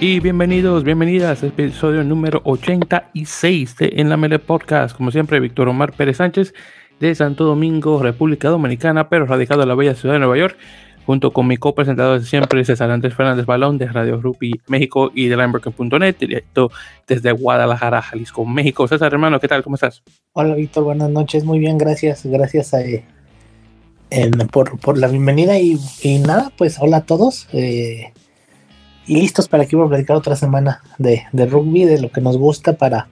Y bienvenidos, bienvenidas episodio número 86 de En la Mele Podcast. Como siempre, Víctor Omar Pérez Sánchez de Santo Domingo, República Dominicana, pero radicado en la bella ciudad de Nueva York, junto con mi copresentador de siempre, César Andrés Fernández Balón de Radio Rupi México y de Limerick.net, directo desde Guadalajara, Jalisco, México. César, hermano, ¿qué tal? ¿Cómo estás? Hola, Víctor, buenas noches. Muy bien, gracias. Gracias a, por, la bienvenida y, nada, pues hola a todos. Eh, y listos para que vamos a platicar otra semana de, rugby, de lo que nos gusta para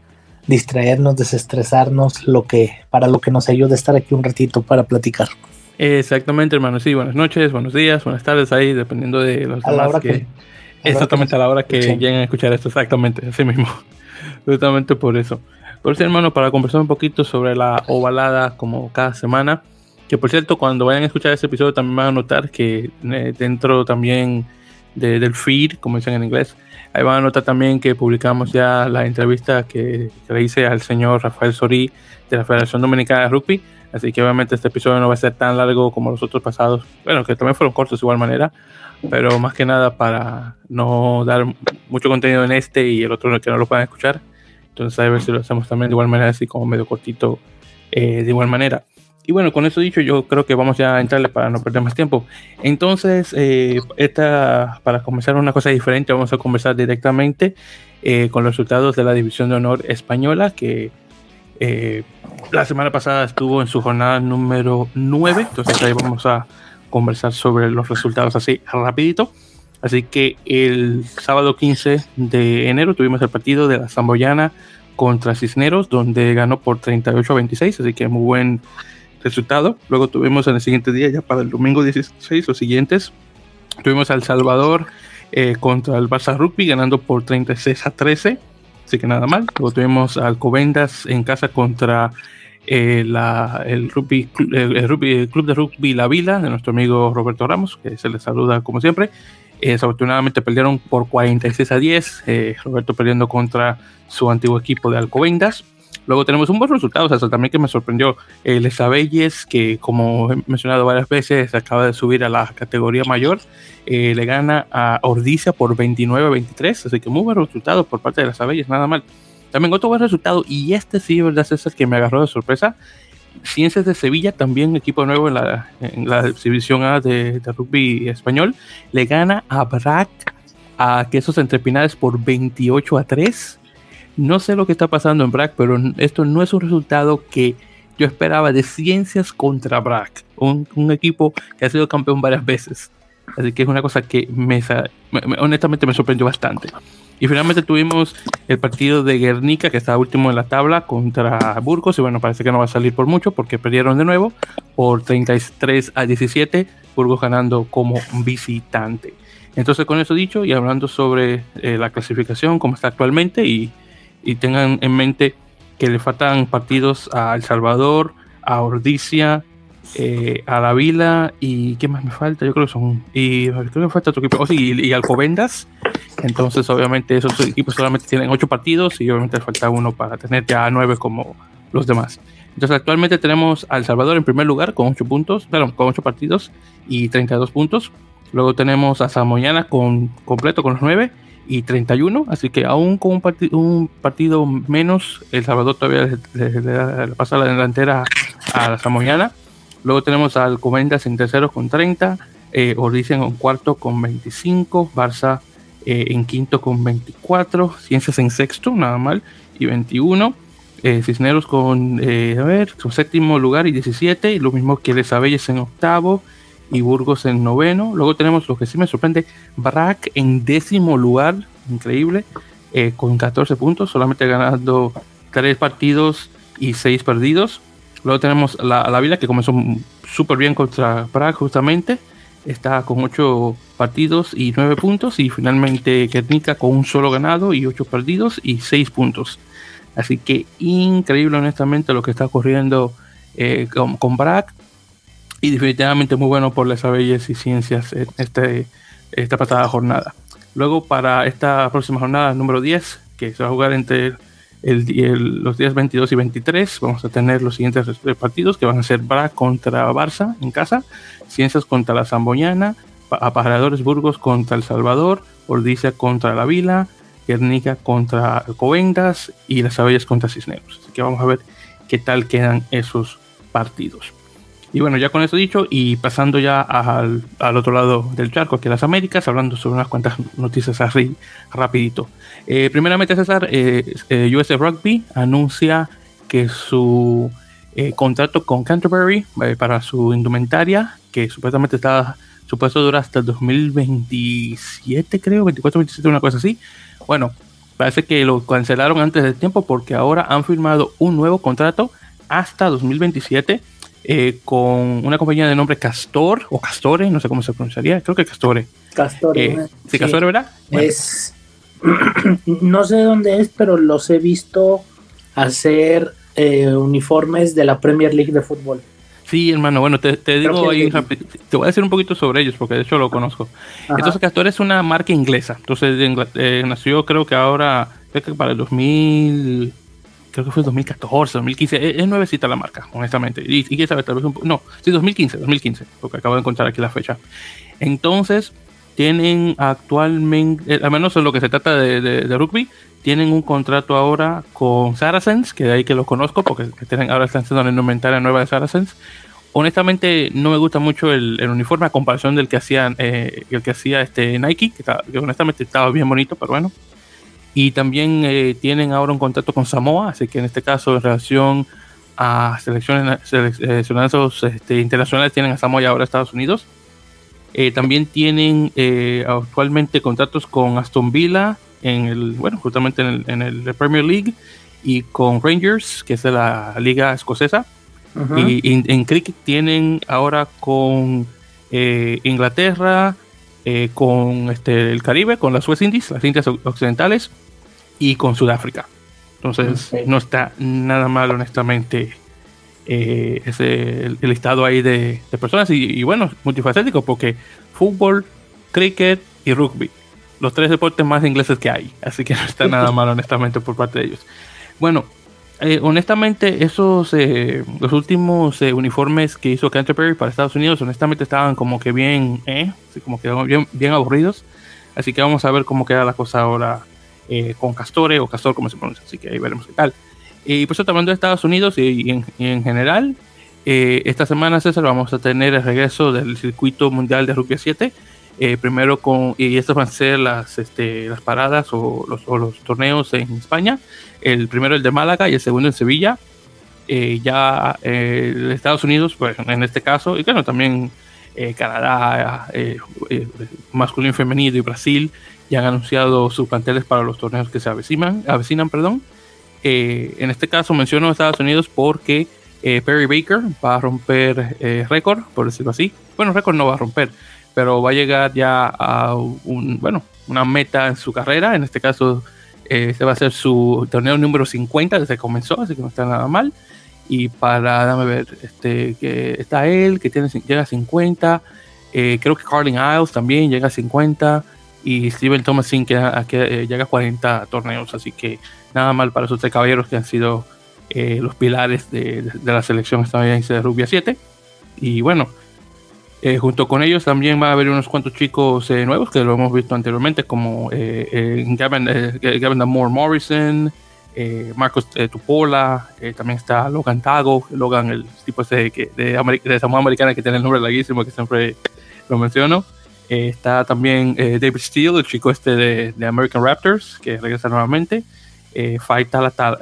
distraernos, desestresarnos, lo que, para lo que nos ayuda a estar aquí un ratito para platicar. Exactamente, hermano. Sí, buenas noches, buenos días, buenas tardes ahí, dependiendo de los demás que, Exactamente a la hora que lleguen a escuchar esto, exactamente, así mismo. Justamente por eso. Por eso, hermano, para conversar un poquito sobre la ovalada como cada semana. Que por cierto, cuando vayan a escuchar este episodio también van a notar que eh, dentro también del feed, como dicen en inglés. Ahí van a notar también que publicamos ya la entrevista que, le hice al señor Rafael Sorí de la Federación Dominicana de Rugby. Así que obviamente este episodio no va a ser tan largo como los otros pasados. Bueno, que también fueron cortos de igual manera. Pero más que nada para no dar mucho contenido en este y el otro que no lo puedan escuchar. Entonces a ver si lo hacemos también de igual manera, así como medio cortito eh, de igual manera. Y bueno, con eso dicho, yo creo que vamos ya a entrarle para no perder más tiempo. Entonces, eh, esta, para comenzar una cosa diferente, vamos a conversar directamente eh, con los resultados de la División de Honor Española, que eh, la semana pasada estuvo en su jornada número 9. Entonces ahí vamos a conversar sobre los resultados así rapidito. Así que el sábado 15 de enero tuvimos el partido de la Zamboyana contra Cisneros, donde ganó por 38 a 26, así que muy buen resultado. Luego tuvimos en el siguiente día, ya para el domingo 16 o siguientes, tuvimos al Salvador eh, contra el Barça Rugby ganando por 36 a 13, así que nada mal. Luego tuvimos al Covendas en casa contra eh, el, rugby, el, rugby, Club de Rugby La Vila de nuestro amigo Roberto Ramos, que se le saluda como siempre. Eh, desafortunadamente perdieron por 46 a 10, Roberto perdiendo contra su antiguo equipo de Alcobendas. Luego tenemos un buen resultado, o sea, también que me sorprendió. El Esabelles, que como he mencionado varias veces, acaba de subir a la categoría mayor, eh, le gana a Ordicia por 29 a 23, así que muy buen resultado por parte de las Abelles, nada mal. También otro buen resultado, y este sí, ¿verdad, el que me agarró de sorpresa? Ciencias de Sevilla, también equipo nuevo en la, en la división A de, de, rugby español, le gana a Brac a Quesos Entrepinares por 28 a 3. No sé lo que está pasando en BRAC, pero esto no es un resultado que yo esperaba de Ciencias contra BRAC, un, equipo que ha sido campeón varias veces. Así que es una cosa que me, honestamente me sorprendió bastante. Y finalmente tuvimos el partido de Guernica, que está último en la tabla, contra Burgos. Y bueno, parece que no va a salir por mucho porque perdieron de nuevo por 33 a 17, Burgos ganando como visitante. Entonces, con eso dicho y hablando sobre eh, la clasificación, como está actualmente y y tengan en mente que le faltan partidos a El Salvador, a Ordicia, eh, a La Vila y ¿qué más me falta? Yo creo que son y creo que me falta otro equipo, oh, sí, y, Alcobendas. Entonces, obviamente, esos equipos solamente tienen ocho partidos y obviamente falta uno para tener ya nueve como los demás. Entonces, actualmente tenemos a El Salvador en primer lugar con ocho puntos, perdón, con ocho partidos y 32 puntos. Luego tenemos a Samoyana con completo con los nueve y 31, así que aún con un, un partido menos, El Salvador todavía le, pasa la delantera a la Samoyana. Luego tenemos al Comendas en tercero con 30, eh, en cuarto con 25, Barça eh, en quinto con 24, Ciencias en sexto, nada mal, y 21. Eh, Cisneros con, eh, a ver, su séptimo lugar y 17, y lo mismo que Les Abelles en octavo, y Burgos en noveno. Luego tenemos lo que sí me sorprende, Brack en décimo lugar, increíble, eh, con 14 puntos, solamente ganando 3 partidos y 6 perdidos. Luego tenemos la, la Vila que comenzó súper bien contra Brack justamente, está con 8 partidos y 9 puntos. Y finalmente Guernica con un solo ganado y 8 perdidos y 6 puntos. Así que increíble honestamente lo que está ocurriendo eh, con, con Brack y definitivamente muy bueno por las abelles y ciencias en este, esta pasada jornada. Luego para esta próxima jornada número 10, que se va a jugar entre los días 22 y 23 vamos a tener los siguientes partidos que van a ser Bra contra Barça en casa, Ciencias contra la Zamboñana, Aparadores Burgos contra El Salvador, Ordicia contra La Vila, Guernica contra Covendas y Las Abellas contra Cisneros. Así que vamos a ver qué tal quedan esos partidos. Y bueno, ya con eso dicho, y pasando ya al, otro lado del charco, que las Américas, hablando sobre unas cuantas noticias así rapidito. Eh, primeramente, César, eh, eh US Rugby anuncia que su eh, contrato con Canterbury para su indumentaria, que supuestamente está supuesto dura hasta el 2027, creo, 24, 27, una cosa así. Bueno, parece que lo cancelaron antes del tiempo porque ahora han firmado un nuevo contrato hasta 2027 eh, con una compañía de nombre Castor o Castore, no sé cómo se pronunciaría, creo que Castore. Castore. Eh, sí, Castore, ¿verdad? Es, no sé dónde es, pero los he visto hacer eh, uniformes de la Premier League de fútbol. Sí, hermano, bueno, te, digo ahí, te voy a decir un poquito sobre ellos, porque de hecho lo conozco. Entonces, Castor es una marca inglesa. Entonces, nació creo que ahora, creo que para el 2000, creo que fue 2014, 2015, es, nuevecita la marca, honestamente. Y, y quién sabe, tal vez un no, sí, 2015, 2015, porque acabo de encontrar aquí la fecha. Entonces, tienen actualmente, eh, al menos en lo que se trata de, rugby, tienen un contrato ahora con Saracens, que de ahí que los conozco, porque tienen, ahora están haciendo la indumentaria nueva de Saracens. Honestamente, no me gusta mucho el, uniforme a comparación del que hacían, eh, el que hacía este Nike, que, que honestamente estaba bien bonito, pero bueno, y también eh, tienen ahora un contrato con Samoa, así que en este caso en relación a selecciones, seleccionados este, internacionales tienen a Samoa y ahora Estados Unidos. Eh, también tienen eh, actualmente contratos con Aston Villa en el, bueno, justamente en el, Premier League y con Rangers, que es de la liga escocesa. Y, en cricket tienen ahora con Inglaterra, con este, el Caribe, con las West Indies, las Indias Occidentales, y con Sudáfrica. Entonces, no está nada mal, honestamente, eh, ese, el, estado ahí de, personas. Y, bueno, multifacético, porque fútbol, cricket y rugby. Los tres deportes más ingleses que hay. Así que no está nada mal, honestamente, por parte de ellos. Bueno, eh, honestamente, esos eh, los últimos uniformes que hizo Canterbury para Estados Unidos, honestamente estaban como que bien, como que bien, bien aburridos. Así que vamos a ver cómo queda la cosa ahora eh, con Castore o Castor, como se pronuncia. Así que ahí veremos qué tal. Y por eso, hablando de Estados Unidos y, en, general, eh, esta semana, César, vamos a tener el regreso del circuito mundial de rugby 7. Eh, primero con, y estas van a ser las, este, las paradas o los, o los, torneos en España. El primero el de Málaga y el segundo en Sevilla. ya Estados Unidos, pues en este caso, y claro, también Canadá, masculino y femenino y Brasil ya han anunciado sus planteles para los torneos que se avecinan. avecinan perdón. Eh, en este caso menciono Estados Unidos porque eh, Perry Baker va a romper eh, récord, por decirlo así. Bueno, récord no va a romper, pero va a llegar ya a un, bueno, una meta en su carrera. En este caso, este va a ser su torneo número 50 desde que comenzó, así que no está nada mal. Y para, dame ver, este, que está él, que tiene, llega a 50. creo que Carlin Isles también llega a 50 y Steven Thomasin que, que eh, llega a 40 torneos, así que nada mal para esos tres caballeros que han sido eh, los pilares de, de, la selección estadounidense de rugby 7. Y bueno, eh, junto con ellos también va a haber unos cuantos chicos nuevos que lo hemos visto anteriormente, como Gavin, Gavin Moore Morrison, Marcos Tupola, también está Logan Tago, Logan, el tipo ese de, de, de Samoa Americana que tiene el nombre larguísimo que siempre lo menciono. Eh, está también eh, David Steele, el chico este de, American Raptors, que regresa nuevamente. Eh, Fight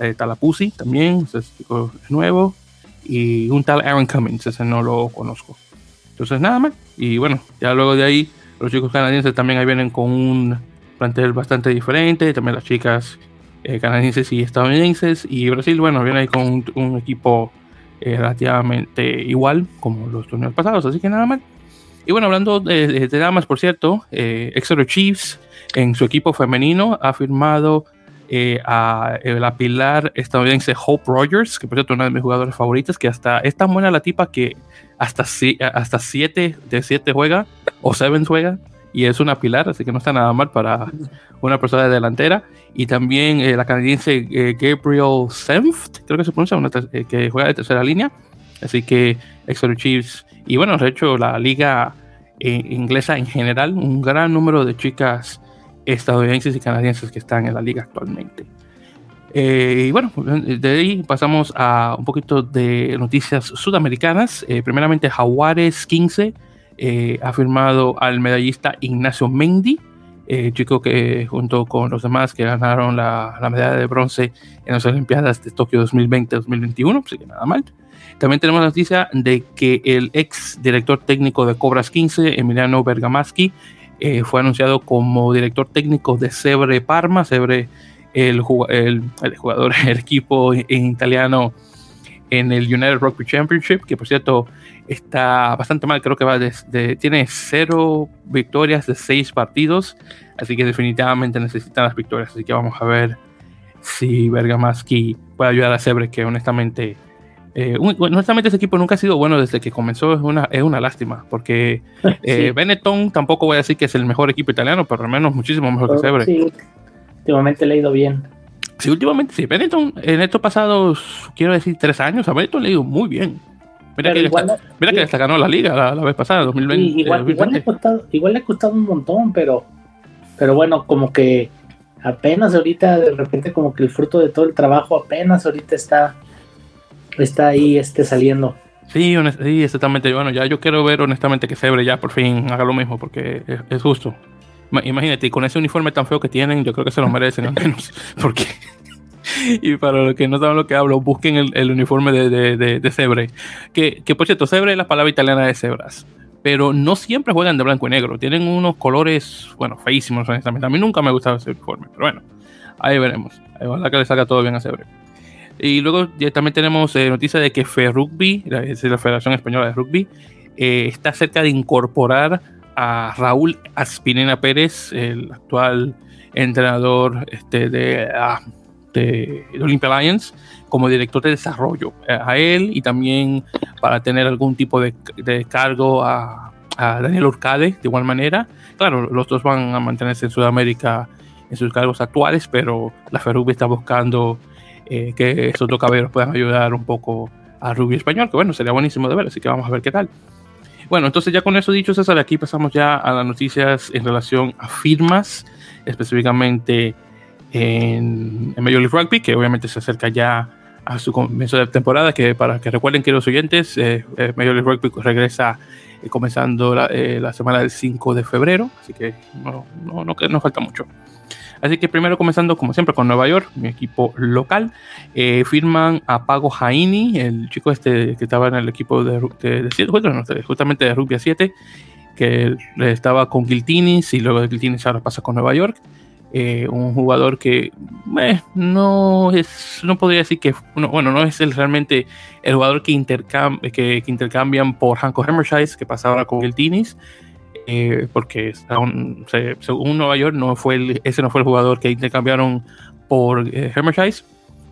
eh, Talapusi también, ese es chico nuevo. Y un tal Aaron Cummings, ese no lo conozco. Entonces nada más. Y bueno, ya luego de ahí, los chicos canadienses también ahí vienen con un plantel bastante diferente. También las chicas canadienses y estadounidenses. Y Brasil, bueno, viene ahí con un, equipo relativamente igual como los torneos pasados. Así que nada más. Y bueno, hablando de, damas, por cierto, eh, Exeter Chiefs en su equipo femenino ha firmado eh, a eh, la pilar estadounidense Hope Rogers, que por cierto es una de mis jugadores favoritas, que hasta es tan buena la tipa que hasta, hasta siete de siete juega, o seven juega, y es una pilar, así que no está nada mal para una persona de delantera. Y también eh, la canadiense eh, Gabriel Senft, creo que se pronuncia, que juega de tercera línea. Así que Exeter Chiefs. Y bueno, de hecho, la liga inglesa en general, un gran número de chicas estadounidenses y canadienses que están en la liga actualmente. y bueno, de ahí pasamos a un poquito de noticias sudamericanas. primeramente, Jaguares 15 ha firmado al medallista Ignacio Mendy eh, chico que junto con los demás que ganaron la, la, medalla de bronce en las Olimpiadas de Tokio 2020-2021, así que nada mal. También tenemos noticia de que el ex director técnico de Cobras 15, Emiliano Bergamaschi, eh, fue anunciado como director técnico de Sebre Parma. Sebre, el, el, el jugador, el equipo en italiano en el United Rugby Championship, que por cierto está bastante mal, creo que va desde, tiene cero victorias de seis partidos, así que definitivamente necesitan las victorias, así que vamos a ver si Bergamaschi puede ayudar a Sebre, que honestamente, eh, honestamente ese equipo nunca ha sido bueno desde que comenzó, es una, es una lástima, porque eh, Benetton tampoco voy a decir que es el mejor equipo italiano, pero al menos muchísimo mejor que Sebre. Sí, últimamente le ha ido bien. Sí, últimamente sí. Benetton, en estos pasados, quiero decir, tres años, a Benetton le ha ido muy bien. Mira, que, igual, mira que hasta ganó la liga la, vez pasada, 2020. igual, igual, le ha costado, igual le ha costado un montón, pero, pero bueno, como que apenas ahorita, de repente, como que el fruto de todo el trabajo apenas ahorita está, está ahí este, saliendo. Sí, sí, exactamente. Bueno, ya yo quiero ver honestamente que Sebre ya por fin haga lo mismo, porque es, es justo. Imagínate, con ese uniforme tan feo que tienen, yo creo que se lo merecen al menos. Porque. y para los que no saben lo que hablo, busquen el, uniforme de, de, de, Cebre. Que, que, por cierto, Cebre es la palabra italiana de cebras. Pero no siempre juegan de blanco y negro. Tienen unos colores, bueno, feísimos, honestamente. A mí nunca me ha gustado ese uniforme. Pero bueno, ahí veremos. Ojalá que le salga todo bien a Cebre. Y luego también tenemos eh, noticia de que FERUGBY, es la Federación Española de Rugby, eh, está cerca de incorporar a Raúl Aspinena Pérez, el actual entrenador este, de, uh, de, Olympia Lions, como director de desarrollo. A él y también para tener algún tipo de, de cargo a, a, Daniel Urcade, de igual manera. Claro, los dos van a mantenerse en Sudamérica en sus cargos actuales, pero la Ferrugby está buscando eh, que esos dos caballeros puedan ayudar un poco a rugby español, que bueno, sería buenísimo de ver, así que vamos a ver qué tal. Bueno, entonces ya con eso dicho, César, aquí pasamos ya a las noticias en relación a firmas, específicamente en, Major League Rugby, que obviamente se acerca ya a su comienzo de temporada, que para que recuerden que los oyentes, eh, eh, Major League Rugby regresa eh, comenzando la, la, semana del 5 de febrero, así que no, no, no, no falta mucho. Así que primero comenzando como siempre con Nueva York, mi equipo local, eh, firman a Pago Jaini, el chico este que estaba en el equipo de, de, justamente de Rugby 7, que estaba con Giltinis y luego de Giltinis ahora pasa con Nueva York. Eh, un jugador que eh, no es, no podría decir que, bueno, no es el, realmente el jugador que, intercam que, que, intercambian por Hanko Hammershice, que pasa ahora con Giltinis, eh, porque según Nueva York no fue ese no fue el jugador que intercambiaron por eh,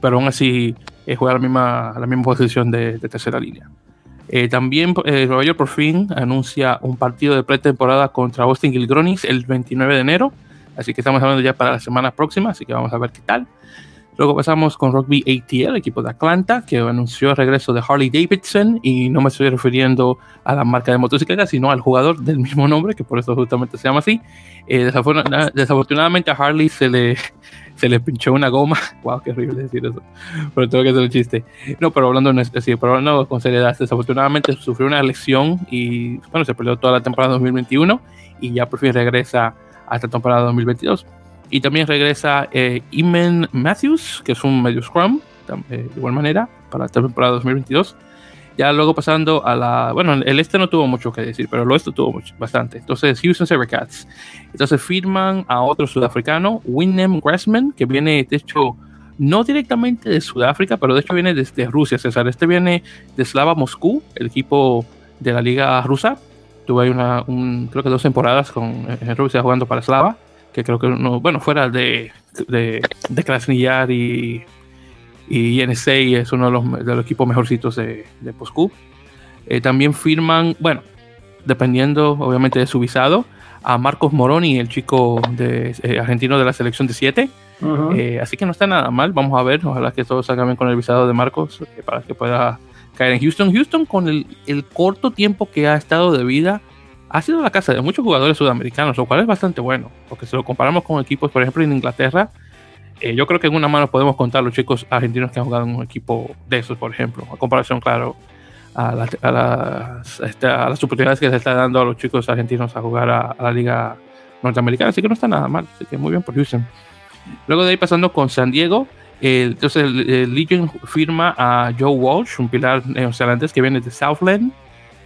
pero aún así eh, juega la misma, la misma posición de, tercera línea. Eh, también Nueva York por fin anuncia un partido de pretemporada contra Austin Gilgronis el 29 de enero, así que estamos hablando ya para la semana próxima, así que vamos a ver qué tal. Luego pasamos con Rugby ATL, equipo de Atlanta, que anunció el regreso de Harley Davidson, y no me estoy refiriendo a la marca de motocicletas, sino al jugador del mismo nombre, que por eso justamente se llama así. Eh, desafortunadamente a Harley se le, se le pinchó una goma. wow, qué horrible decir eso. Pero tengo que hacer un chiste. No, pero hablando, sí, pero hablando con seriedad, desafortunadamente sufrió una lesión y bueno, se perdió toda la temporada 2021 y ya por fin regresa a esta temporada 2022. Y también regresa eh, Imen Matthews, que es un medio scrum, eh, de igual manera, para la temporada 2022. Ya luego pasando a la. Bueno, el este no tuvo mucho que decir, pero el oeste tuvo mucho, bastante. Entonces, Houston Sabercats. Entonces, firman a otro sudafricano, Winem Grassman, que viene, de hecho, no directamente de Sudáfrica, pero de hecho viene desde Rusia, César. Este viene de Slava Moscú, el equipo de la liga rusa. Tuve una, un, creo que dos temporadas con, en Rusia jugando para Slava que creo que no, bueno, fuera de, de, de Krasnillard y, y NSA es uno de los, de los equipos mejorcitos de, de Postcup. Eh, también firman, bueno, dependiendo obviamente de su visado, a Marcos Moroni, el chico de, eh, argentino de la selección de 7. Eh, así que no está nada mal. Vamos a ver. Ojalá que todo salga bien con el visado de Marcos eh, para que pueda caer en Houston. Houston, con el, el, corto tiempo que ha estado de vida, ha sido la casa de muchos jugadores sudamericanos, lo cual es bastante bueno. Porque si lo comparamos con equipos, por ejemplo, en Inglaterra, yo creo que en una mano podemos contar los chicos argentinos que han jugado en un equipo de esos, por ejemplo. A comparación, claro, a, las, este, a, las, oportunidades que se está dando a los chicos argentinos a jugar a, la liga norteamericana, así que no está nada mal, así que muy bien por Houston. Luego de ahí pasando con San Diego, entonces el, Legion firma a Joe Walsh, un pilar neozelandés que viene de Southland,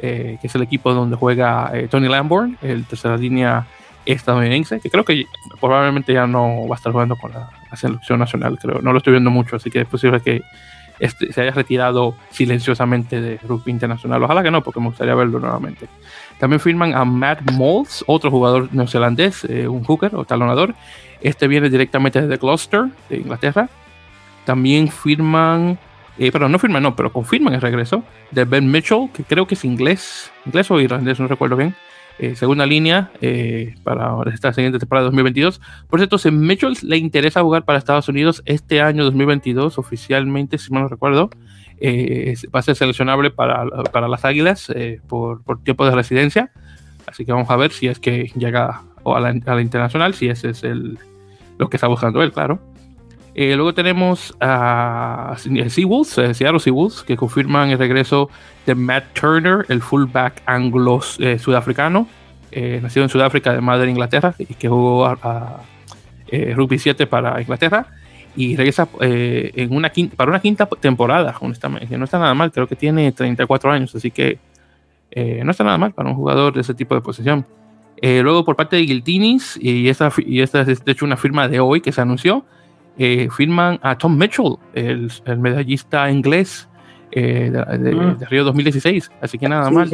eh, que es el equipo donde juega eh, Tony Lamborn, el tercera línea estadounidense, que creo que probablemente ya no va a estar jugando con la, selección nacional, creo, no lo estoy viendo mucho, así que es posible que este, se haya retirado silenciosamente de rugby internacional. Ojalá que no, porque me gustaría verlo nuevamente. También firman a Matt Moulds, otro jugador neozelandés, eh, un hooker o talonador. Este viene directamente desde Gloucester, de Inglaterra. También firman, eh, perdón, no firman, no, pero confirman el regreso de Ben Mitchell, que creo que es inglés, inglés o irlandés, no recuerdo bien. Eh, segunda línea eh, para esta siguiente temporada 2022. Por cierto, si Mitchell le interesa jugar para Estados Unidos este año 2022, oficialmente, si mal no recuerdo, eh, va a ser seleccionable para, para las Águilas por, por, tiempo de residencia. Así que vamos a ver si es que llega a la, a la internacional, si ese es el, lo que está buscando él, claro. Eh, luego tenemos a Seawolves, eh, Seattle Seawolves, que confirman el regreso de Matt Turner, el fullback anglo eh, sudafricano, nacido en Sudáfrica de madre Inglaterra y que jugó a, rugby 7 para Inglaterra y regresa en una para una quinta temporada, honestamente, no está nada mal, creo que tiene 34 años, así que no está nada mal para un jugador de ese tipo de posición. luego por parte de Guiltinis, y esta, y esta es de hecho una firma de hoy que se anunció, eh, firman a Tom Mitchell, el, medallista inglés eh, mm. de, Río 2016. Así que nada más.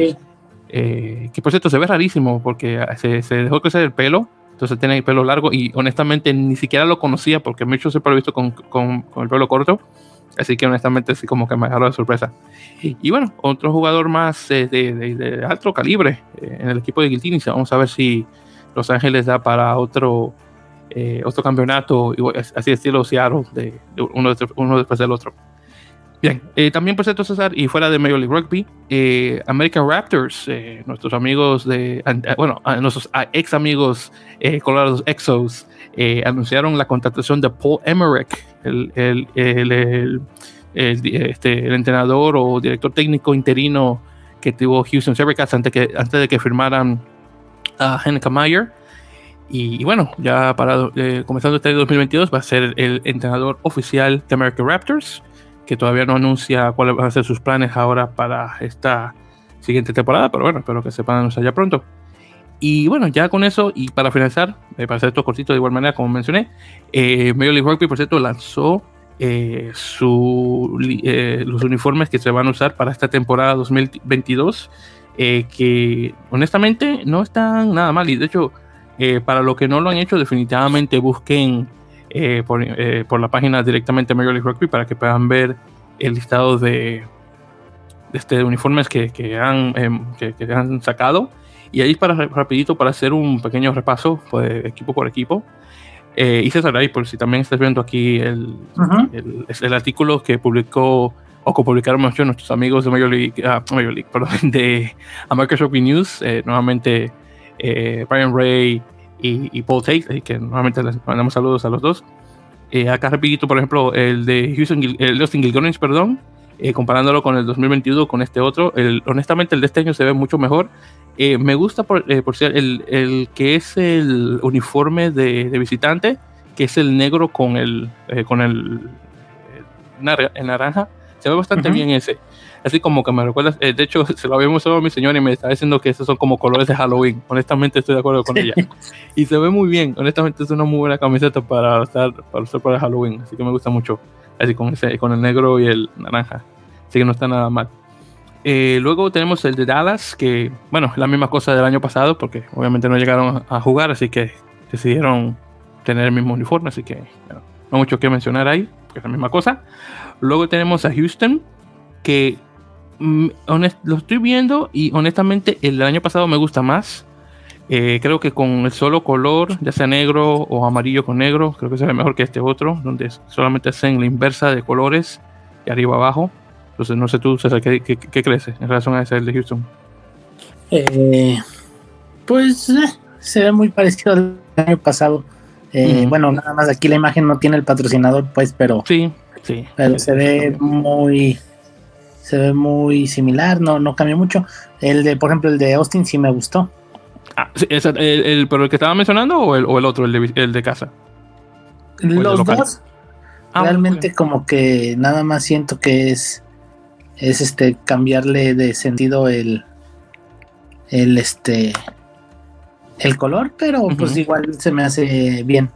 Eh, que por cierto se ve rarísimo porque se, dejó crecer el pelo, entonces tiene el pelo largo y honestamente ni siquiera lo conocía porque Mitchell se ha visto con, con, el pelo corto. Así que honestamente así como que me agarró de sorpresa. Y, bueno, otro jugador más de, de, alto calibre en el equipo de Guiltini. Vamos a ver si Los Ángeles da para otro eh, otro campeonato, así estilo Seattle, de, uno, uno, después del otro. Bien, eh, también por cierto, César, y fuera de Major League Rugby, eh, American Raptors, nuestros amigos de, bueno, nuestros ex amigos Colorado Exos, anunciaron la contratación de Paul Emmerich, el, el, el, este, el, entrenador o director técnico interino que tuvo Houston Sabercats antes, que, antes de que firmaran a Henry Meyer. Y, bueno, ya para eh, comenzando este 2022 va a ser el entrenador oficial de American Raptors, que todavía no anuncia cuáles van a ser sus planes ahora para esta siguiente temporada, pero bueno, espero que se puedan anunciar ya pronto. Y bueno, ya con eso, y para finalizar, eh, para hacer esto cortito de igual manera, como mencioné, eh, Major League Rugby, por cierto, lanzó eh, su, los uniformes que se van a usar para esta temporada 2022, que honestamente no están nada mal, y de hecho eh, para los que no lo han hecho, definitivamente busquen eh, eh, por, la página directamente Major League Rugby para que puedan ver el listado de, este, uniformes que, que han, em, que, han sacado. Y ahí para rapidito para hacer un pequeño repaso pues, equipo por equipo. y César, ahí por si también estás viendo aquí el, el, artículo que publicó o que publicaron muchos nuestros amigos de Major League, ah, Major League perdón, de American Rugby News, nuevamente eh, Brian Ray y, Paul Tate, así que nuevamente les mandamos saludos a los dos. Eh, acá rapidito, por ejemplo, el de Houston, el Austin Gilgonis, perdón, eh, comparándolo con el 2021 con este otro, el, honestamente el de este año se ve mucho mejor. me gusta por, por ser el, el, que es el uniforme de, de, visitante, que es el negro con el, con el, el, naranja, se ve bastante bien ese así como que me recuerda, eh, de hecho se lo había mostrado a mi señora y me está diciendo que esos son como colores de Halloween, honestamente estoy de acuerdo con ella. Y se ve muy bien, honestamente es una muy buena camiseta para estar para usar para Halloween, así que me gusta mucho, así con, ese, con el negro y el naranja, así que no está nada mal. Eh, luego tenemos el de Dallas, que bueno, es la misma cosa del año pasado, porque obviamente no llegaron a jugar, así que decidieron tener el mismo uniforme, así que bueno, no mucho que mencionar ahí, porque es la misma cosa. Luego tenemos a Houston, que Mm, lo estoy viendo y honestamente el año pasado me gusta más. Eh, creo que con el solo color, ya sea negro o amarillo con negro, creo que se ve mejor que este otro, donde solamente hacen la inversa de colores, de arriba abajo. Entonces, no sé tú, César, ¿qué, qué, crees en relación a ese de Houston? Eh, pues eh, se ve muy parecido al año pasado. Bueno, nada más aquí la imagen no tiene el patrocinador, pues, pero. Sí, sí. Pero se ve muy. Se ve muy similar, no, no cambió mucho. El de, por ejemplo, el de Austin sí me gustó. Ah, el, ¿Pero el que estaba mencionando o el, o el otro, el de, el de casa? Los dos. Ah, realmente como que nada más siento que es es este cambiarle de sentido el el este el color, pero pues igual se me hace bien.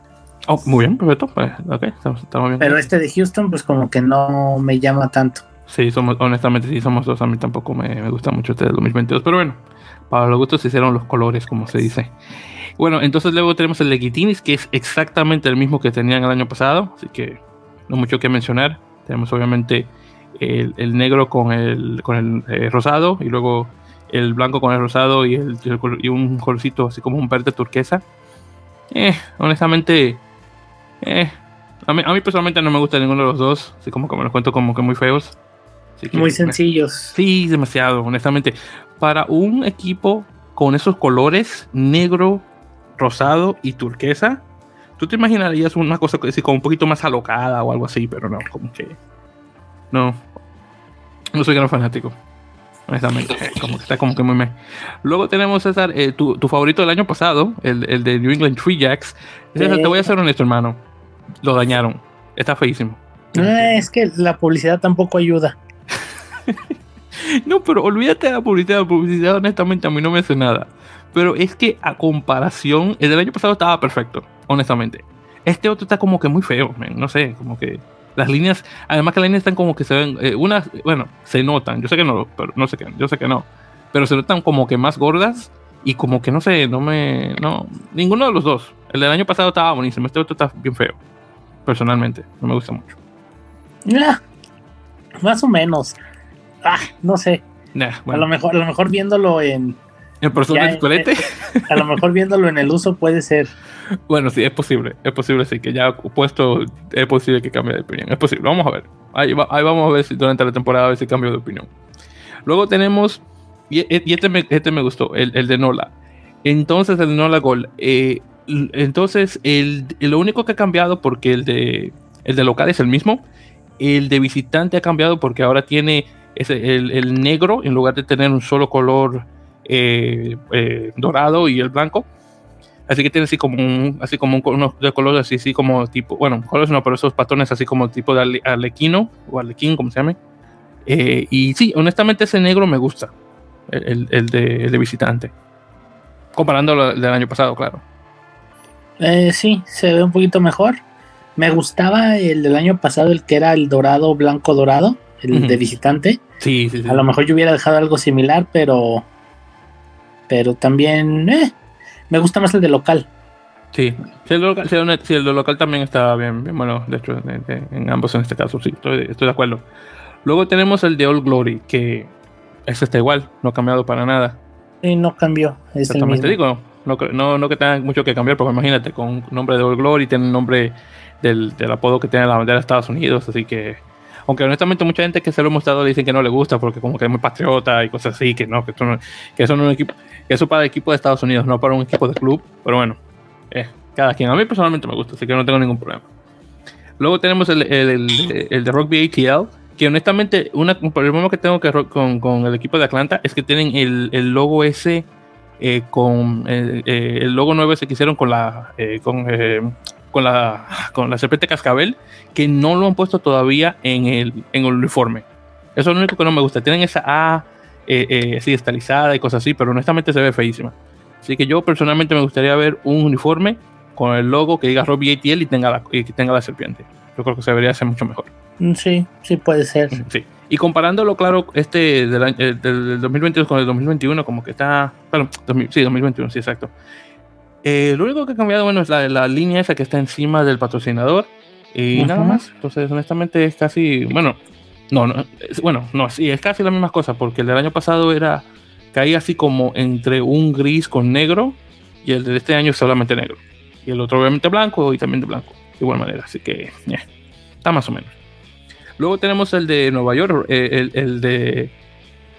Oh, muy bien, perfecto. Pues, estamos, bien. Pero este de Houston, pues como que no me llama tanto. Sí, somos, honestamente, sí, somos dos. A mí tampoco me, me gusta mucho este de 2022, pero bueno, para los gustos se hicieron los colores, como se dice. Bueno, entonces luego tenemos el Legitinis, que es exactamente el mismo que tenían el año pasado, así que no mucho que mencionar. Tenemos obviamente el, el negro con el, con el eh, rosado y luego el blanco con el rosado y, el, y un colorcito así como un verde turquesa. Eh, honestamente, eh, a, mí, a mí personalmente no me gusta ninguno de los dos, así como que me los cuento como que muy feos. Muy sencillos. Sí, demasiado, honestamente. Para un equipo con esos colores, negro, rosado y turquesa, tú te imaginarías una cosa así como un poquito más alocada o algo así, pero no, como que... No, no soy gran fanático. Honestamente, como que está como que muy me. Luego tenemos César, eh, tu, favorito del año pasado, el, el, de New England Tree Jacks. César, te voy a ser honesto, hermano. Lo dañaron. Está feísimo. es que la publicidad tampoco ayuda. No, pero olvídate de la publicidad. La publicidad, honestamente, a mí no me hace nada. Pero es que a comparación, el del año pasado estaba perfecto, honestamente. Este otro está como que muy feo, no sé, como que las líneas, además que las líneas están como que se ven, eh, unas, bueno, se notan, yo sé que no, pero no sé que, yo sé que no, pero se notan como que más gordas y como que no sé, no me, no, ninguno de los dos. El del año pasado estaba buenísimo, este otro está bien feo, personalmente, no me gusta mucho. ya más o menos. Ah, no sé. A lo mejor, a lo mejor viéndolo en ¿En persona excelente? A lo mejor viéndolo en el uso puede ser. Bueno, sí, es posible. Es posible, sí, que ya puesto, es posible que cambie de opinión. Es posible, vamos a ver. Ahí, vamos a ver si durante la temporada a ver si cambio de opinión. Luego tenemos, y, este, me, este me gustó, el, el, de Nola. Entonces, el de Nola Gol. Eh, entonces, el, lo único que ha cambiado, porque el de, el de local es el mismo, el de visitante ha cambiado porque ahora tiene ese, el, negro, en lugar de tener un solo color eh, eh, dorado y el blanco. Así que tiene así como un, así como unos de colores así, así como tipo, bueno, colores no, pero esos patrones así como tipo de arlequino o arlequín, como se llame. Eh, y sí, honestamente ese negro me gusta, el, el, de, de, visitante. Comparando el del año pasado, claro. sí, se ve un poquito mejor. Me gustaba el del año pasado, el que era el dorado, blanco dorado, el de visitante. Sí, sí, sí. A lo mejor yo hubiera dejado algo similar, pero pero también eh, me gusta más el de local. Sí, si el, local, el de local también está bien, bien bueno, de hecho, en ambos en este caso, sí, estoy, de acuerdo. Luego tenemos el de All Glory, que ese está igual, no ha cambiado para nada. Sí, no cambió. Es Exactamente, digo, no, no, no, que tenga mucho que cambiar, porque imagínate, con nombre de All Glory, tiene el nombre del, del apodo que tiene la bandera de Estados Unidos, así que aunque honestamente mucha gente que se lo hemos dado dicen que no le gusta porque como que es muy patriota y cosas así, que no, que eso no, que eso no es un equipo, que eso para el equipo de Estados Unidos, no para un equipo de club, pero bueno, eh, cada quien. A mí personalmente me gusta, así que no tengo ningún problema. Luego tenemos el, el, el, de Rugby ATL, que honestamente una, un problema que tengo con, con, el equipo de Atlanta es que tienen el, el logo ese eh, con eh, el logo nuevo ese que hicieron con la con con la, con la serpiente cascabel que no lo han puesto todavía en el, en el uniforme. Eso es lo único que no me gusta. Tienen esa A eh, eh, así estalizada y cosas así, pero honestamente se ve feísima. Así que yo personalmente me gustaría ver un uniforme con el logo que diga Robbie ATL y tenga la, y tenga la serpiente. Yo creo que se debería hacer mucho mejor. Mm, sí, sí puede ser. Mm, sí. Y comparándolo, claro, este del, eh, del 2022 con el 2021, como que está. Bueno, sí, 2021, sí, exacto. Eh, lo único que ha cambiado, bueno, es la, línea esa que está encima del patrocinador y nada más. Entonces, honestamente, es casi, bueno, no, no bueno, no, sí, es casi la misma cosa porque el del año pasado era, caía así como entre un gris con negro y el de este año es solamente negro. Y el otro obviamente blanco y también de blanco, de igual manera. Así que está más o menos. Luego tenemos el de Nueva York, eh, el, de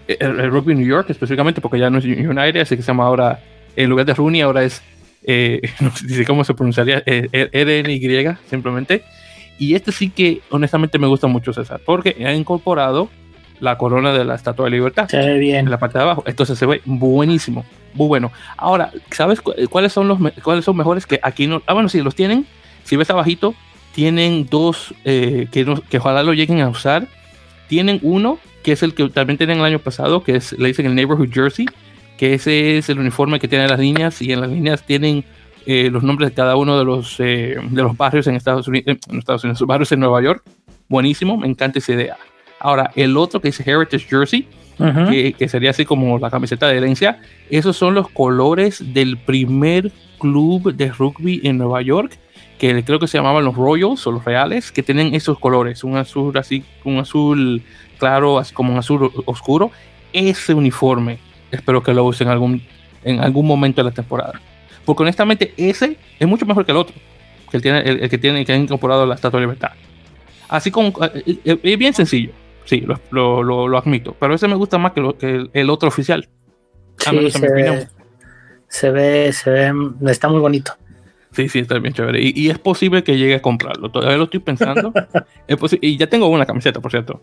el, Rugby New York específicamente, porque ya no es United, así que se llama ahora, en lugar de Rooney, ahora es, eh, no sé cómo se pronunciaría, eh, RNY simplemente. Y este sí que honestamente me gusta mucho, César, porque ha incorporado la corona de la Estatua de Libertad. Se ve bien. En la parte de abajo. Entonces se ve buenísimo. Muy bueno. Ahora, ¿sabes cuáles son los cuáles son mejores? Que aquí no. Ah, bueno, sí, los tienen. Si ves abajito, tienen dos eh, que, que ojalá lo lleguen a usar. Tienen uno, que es el que también tienen el año pasado, que es, le dicen el Neighborhood Jersey, que ese es el uniforme que tiene las líneas y en las líneas tienen eh, los nombres de cada uno de los, eh, de los barrios en Estados Unidos, en Estados Unidos, barrios en Nueva York. Buenísimo, me encanta esa idea. Ahora, el otro que dice Heritage Jersey, que, sería así como la camiseta de herencia, esos son los colores del primer club de rugby en Nueva York, que creo que se llamaban los Royals o los Reales, que tienen esos colores, un azul así, un azul claro, así como un azul oscuro. Ese uniforme, espero que lo usen en algún, en algún momento de la temporada. Porque honestamente, ese es mucho mejor que el otro, que el, tiene, el, que tiene que ha incorporado la Estatua de Libertad. Así como, eh, eh, es bien sencillo Sí, lo, lo, lo, admito. Pero ese me gusta más que, que el, otro oficial. Sí, se, ve, se ve, se ve, está muy bonito. Sí, sí, está bien chévere. Y, es posible que llegue a comprarlo. Todavía lo estoy pensando. y ya tengo una camiseta, por cierto.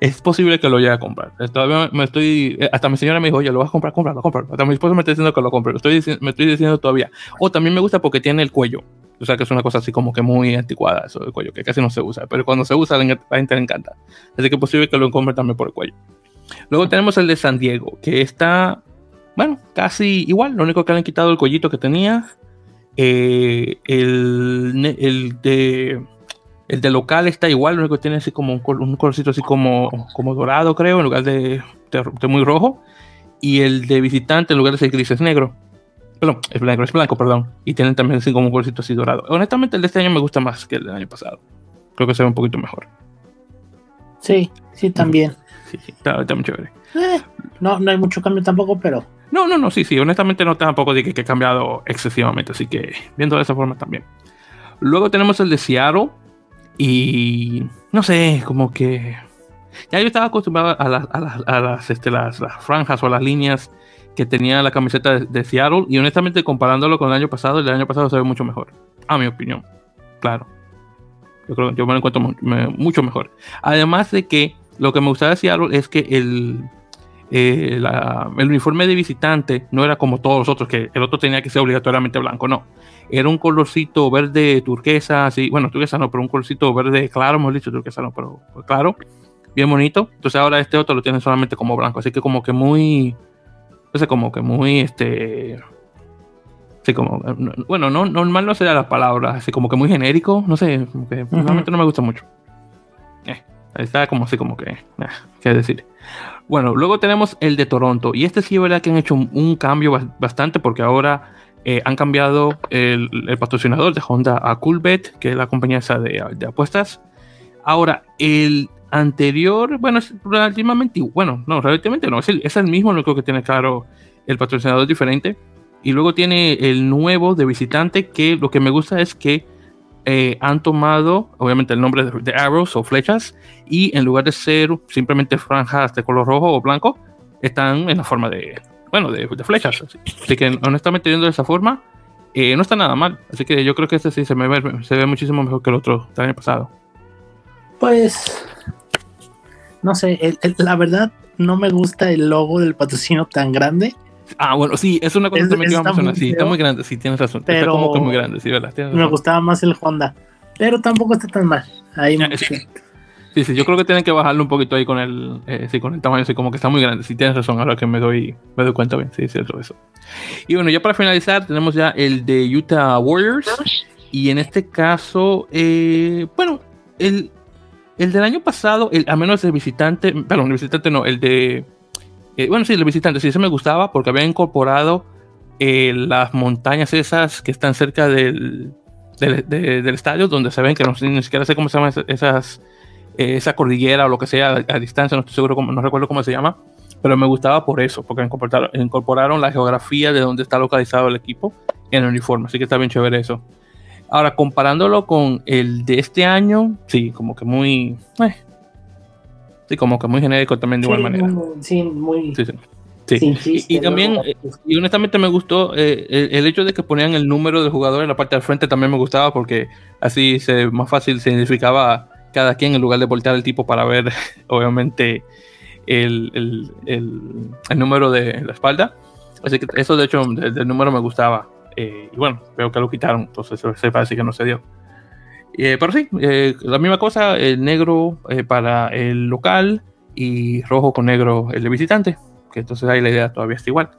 Es posible que lo llegue a comprar. Todavía me estoy. Eh, hasta mi señora me dijo, oye, lo vas a comprar, cómpralo, cómpralo. Hasta mi esposo me está diciendo que lo compre. Lo estoy, me estoy diciendo todavía. O también me gusta porque tiene el cuello. O sea que es una cosa así como que muy anticuada, eso del cuello, que casi no se usa. Pero cuando se usa, a la gente le encanta. Así que es posible que lo compre también por el cuello. Luego tenemos el de San Diego, que está, bueno, casi igual. Lo único que le han quitado el cuellito que tenía. Eh, el, el, de el de local está igual, lo único que tiene así como un, un colorcito así como, como dorado, creo, en lugar de, de, muy rojo. Y el de visitante, en lugar de ser gris, es negro. Perdón, es blanco, es blanco, perdón. Y tienen también así como un colorcito así dorado. Honestamente, el de este año me gusta más que el del año pasado. Creo que se ve un poquito mejor. Sí, sí, también. Sí, sí, está, muy chévere. Eh, no, no hay mucho cambio tampoco, pero. No, no, no, sí, sí. Honestamente, no tampoco de que, he cambiado excesivamente. Así que, viendo de esa forma también. Luego tenemos el de Seattle. Y no sé, como que. Ya yo estaba acostumbrado a las, a las, a las, este, las, las franjas o las líneas que tenía la camiseta de, Seattle y honestamente comparándolo con el año pasado, el año pasado se ve mucho mejor, a mi opinión, claro. Yo creo yo me lo encuentro mucho mejor. Además de que lo que me gustaba de Seattle es que el, eh, el uniforme de visitante no era como todos los otros, que el otro tenía que ser obligatoriamente blanco, no. Era un colorcito verde turquesa, así, bueno, turquesa no, pero un colorcito verde claro, hemos dicho turquesa no, pero claro, bien bonito. Entonces ahora este otro lo tiene solamente como blanco, así que como que muy, entonces, como que muy, este. Sí, como. Bueno, no, normal no sería la palabra, así como que muy genérico, no sé, que realmente no me gusta mucho. Eh, está como así, como que. Eh, ¿Qué decir? Bueno, luego tenemos el de Toronto, y este sí es verdad que han hecho un, cambio bastante, porque ahora eh, han cambiado el, patrocinador de Honda a Coolbet, que es la compañía esa de, de apuestas. Ahora, el anterior, bueno, es relativamente, bueno, no, relativamente no, es el, es el mismo, lo creo que tiene claro el patrocinador diferente. Y luego tiene el nuevo de visitante, que lo que me gusta es que eh, han tomado, obviamente, el nombre de, arrows o flechas, y en lugar de ser simplemente franjas de color rojo o blanco, están en la forma de, bueno, de, flechas. Así. que, honestamente, viendo de esa forma, eh, no está nada mal. Así que yo creo que este sí se, me ve, se ve muchísimo mejor que el otro del año pasado. Pues no sé, la verdad no me gusta el logo del patrocinio tan grande. Ah, bueno, sí, es una cosa también que vamos a sí, está muy grande, sí, tienes razón. Pero está como que muy grande, sí, ¿verdad? Me gustaba más el Honda, pero tampoco está tan mal. Ahí sí, sí, yo creo que tienen que bajarlo un poquito ahí con el, eh, sí, con el tamaño, así como que está muy grande. Sí, tienes razón, ahora que me doy, me doy cuenta bien, sí, cierto eso. Y bueno, ya para finalizar, tenemos ya el de Utah Warriors. Y en este caso, eh, bueno, el, el del año pasado, el, al menos el visitante, perdón, el visitante no, el de. Eh, bueno, sí, el visitante, sí, ese me gustaba porque había incorporado eh, las montañas esas que están cerca del, del, estadio, donde se ven que no, ni siquiera sé cómo se llaman esas, eh, esa cordillera o lo que sea a, distancia, no estoy seguro, cómo, no recuerdo cómo se llama, pero me gustaba por eso, porque incorporaron, incorporaron la geografía de donde está localizado el equipo en el uniforme, así que está bien chévere eso. Ahora, comparándolo con el de este año, sí, como que muy. Sí, como que muy genérico también de igual manera. sí, muy. Sí, sí. y, también, eh, y honestamente me gustó eh, el, hecho de que ponían el número del jugador en la parte del frente también me gustaba porque así se más fácil se identificaba cada quien en lugar de voltear el tipo para ver, obviamente, el, el, el, número de la espalda. Así que eso, de hecho, del, número me gustaba. Eh, y bueno, veo que lo quitaron, entonces se parece que no se dio. Eh, pero sí, eh, la misma cosa, el negro para el local y rojo con negro el de visitante, que entonces ahí la idea todavía está igual.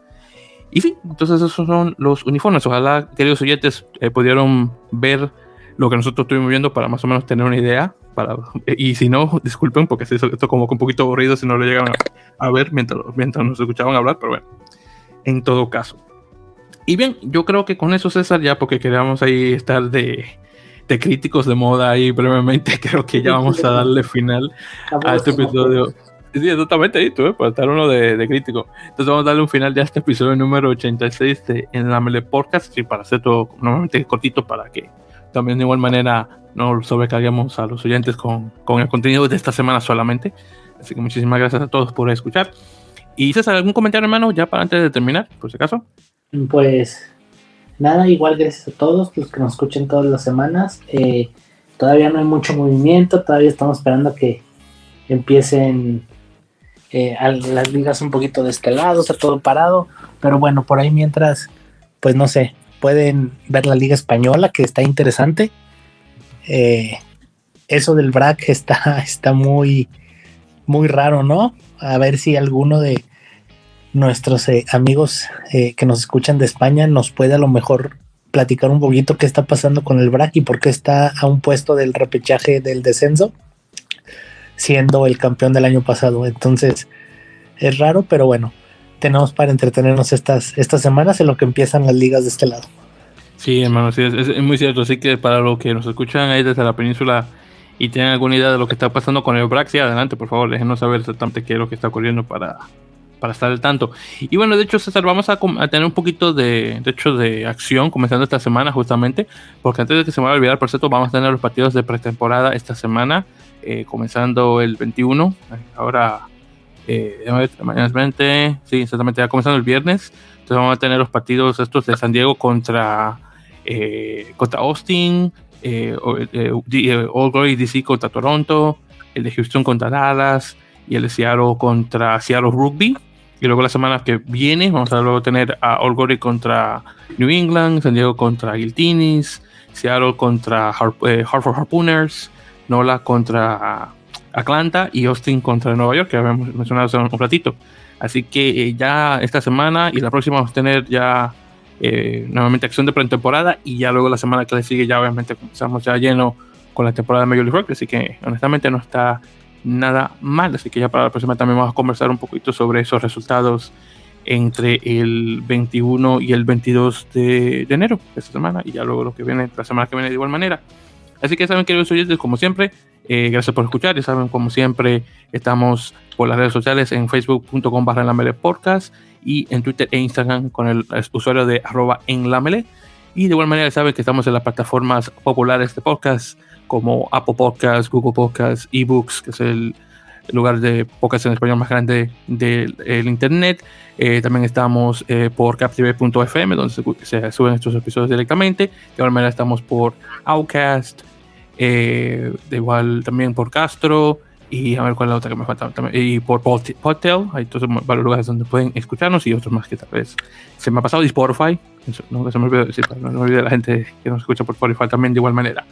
Y sí, entonces esos son los uniformes. Ojalá, queridos oyentes, pudieron ver lo que nosotros estuvimos viendo para más o menos tener una idea. Para, y si no, disculpen, porque esto es como un poquito aburrido si no lo llegan a, ver mientras, mientras nos escuchaban hablar, pero bueno, en todo caso. Y bien, yo creo que con eso, César, ya porque queríamos ahí estar de, de críticos de moda ahí brevemente, creo que ya vamos a darle final a este episodio. Sí, exactamente ahí, tú, para estar uno de, de, crítico. Entonces vamos a darle un final ya a este episodio número 86 de En la Mele Podcast, y para hacer todo normalmente cortito para que también de igual manera no sobrecarguemos a los oyentes con, con, el contenido de esta semana solamente. Así que muchísimas gracias a todos por escuchar. Y César, ¿algún comentario, hermano, ya para antes de terminar, por si acaso? Pues nada, igual gracias a todos los que nos escuchen todas las semanas. Eh, todavía no hay mucho movimiento, todavía estamos esperando que empiecen eh, las ligas un poquito de este lado, está todo parado. Pero bueno, por ahí mientras, pues no sé, pueden ver la Liga Española, que está interesante. Eh, eso del BRAC está, está muy, muy raro, ¿no? A ver si alguno de nuestros eh, amigos eh, que nos escuchan de España nos puede a lo mejor platicar un poquito qué está pasando con el BRAC y por qué está a un puesto del repechaje del descenso, siendo el campeón del año pasado. Entonces, es raro, pero bueno, tenemos para entretenernos estas, estas semanas en lo que empiezan las ligas de este lado. Sí, hermano, sí, es, muy cierto. Así que para los que nos escuchan ahí desde la península y tienen alguna idea de lo que está pasando con el Braxi, adelante, por favor, déjenos saber exactamente qué es lo que está ocurriendo para, para estar al tanto. Y bueno, de hecho, César, vamos a, tener un poquito de, de, hecho, de acción comenzando esta semana, justamente, porque antes de que se me vaya a olvidar, por cierto, vamos a tener los partidos de pretemporada esta semana, eh, comenzando el 21. Ahora eh, mañana es 20, sí, exactamente, ya comenzando el viernes. Entonces vamos a tener los partidos estos de San Diego contra, eh, contra Austin, eh, eh, eh All Glory DC contra Toronto, el de Houston contra Dallas y el de Seattle contra Seattle Rugby. Y luego la semana que viene vamos a luego tener a All Glory contra New England, San Diego contra Guiltinis, Seattle contra Hartford Harpooners, Nola contra Atlanta y Austin contra Nueva York, que habíamos mencionado hace un ratito. Así que eh, ya esta semana y la próxima vamos a tener ya eh, nuevamente acción de pretemporada y ya luego la semana que le sigue ya obviamente comenzamos ya lleno con la temporada de Major League Rugby, así que honestamente no está nada mal, así que ya para la próxima también vamos a conversar un poquito sobre esos resultados entre el 21 y el 22 de, de enero de esta semana y ya luego lo que viene la semana que viene de igual manera. Así que saben, queridos oyentes, como siempre, eh, gracias por escuchar. Ya saben, como siempre, estamos por las redes sociales en facebook.com barra en podcast y en Twitter e Instagram con el usuario de arroba en Y de igual manera saben que estamos en las plataformas populares de podcast como Apple Podcasts, Google Podcasts, eBooks, que es el lugar de podcast en español más grande del Internet. Eh, también estamos eh, por captive.fm, donde se, se, suben estos episodios directamente. De igual manera estamos por Outcast, eh, de igual también por Castro y a ver cuál es la otra que me falta también, y por Podtail, hay todos varios lugares donde pueden escucharnos y otros más que tal vez se me ha pasado y Spotify, no se me olvide decir, no me olvide la gente que nos escucha por Spotify también de igual manera.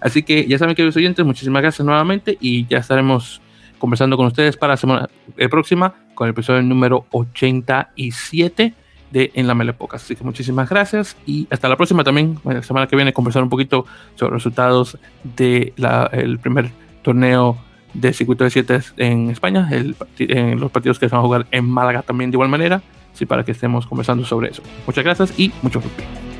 Así que ya saben que los oyentes, muchísimas gracias nuevamente y ya estaremos conversando con ustedes para la semana eh, próxima con el episodio número 87 de En la Melepocas. Así que muchísimas gracias y hasta la próxima también. la semana que viene conversar un poquito sobre los resultados del el primer torneo de circuito de 7 en España, el, en los partidos que se van a jugar en Málaga también de igual manera, así para que estemos conversando sobre eso. Muchas gracias y mucho rugby.